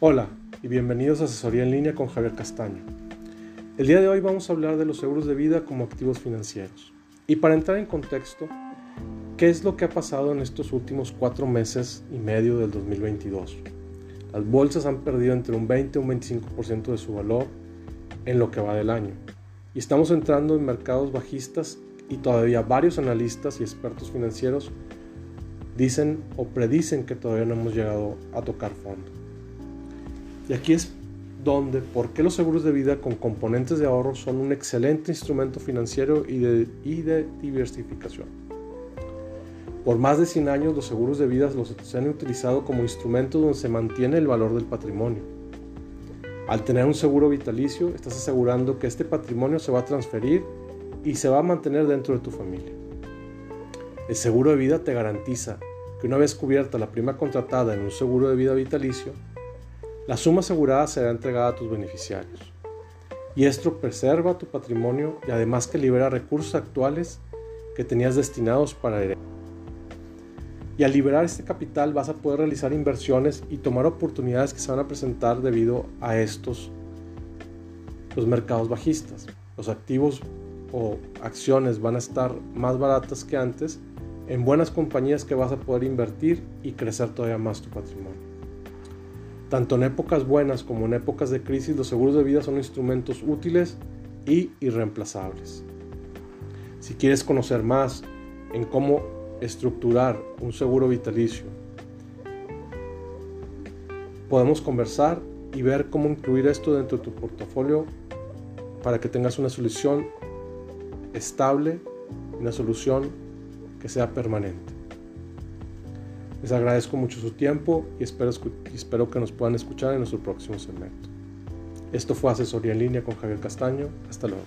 Hola y bienvenidos a Asesoría en línea con Javier Castaño. El día de hoy vamos a hablar de los seguros de vida como activos financieros. Y para entrar en contexto, ¿qué es lo que ha pasado en estos últimos cuatro meses y medio del 2022? Las bolsas han perdido entre un 20 y un 25% de su valor en lo que va del año. Y estamos entrando en mercados bajistas y todavía varios analistas y expertos financieros dicen o predicen que todavía no hemos llegado a tocar fondo. Y aquí es donde, por qué los seguros de vida con componentes de ahorro son un excelente instrumento financiero y de, diversificación. Por más de 100 años los seguros de vida los se han utilizado como instrumentos donde se mantiene el valor del patrimonio. Al tener un seguro vitalicio, estás asegurando que este patrimonio se va a transferir y se va a mantener dentro de tu familia. El seguro de vida te garantiza que una vez cubierta la prima contratada en un seguro de vida vitalicio, la suma asegurada será entregada a tus beneficiarios. Y esto preserva tu patrimonio y además que libera recursos actuales que tenías destinados para heredar. Y al liberar este capital vas a poder realizar inversiones y tomar oportunidades que se van a presentar debido a estos los mercados bajistas. Los activos o acciones van a estar más baratas que antes en buenas compañías que vas a poder invertir y crecer todavía más tu patrimonio. Tanto en épocas buenas como en épocas de crisis, los seguros de vida son instrumentos útiles y irreemplazables. Si quieres conocer más en cómo estructurar un seguro vitalicio, podemos conversar y ver cómo incluir esto dentro de tu portafolio para que tengas una solución estable, una solución que sea permanente. Les agradezco mucho su tiempo y espero, que nos puedan escuchar en nuestro próximo segmento. Esto fue Asesoría en línea con Javier Castaño. Hasta luego.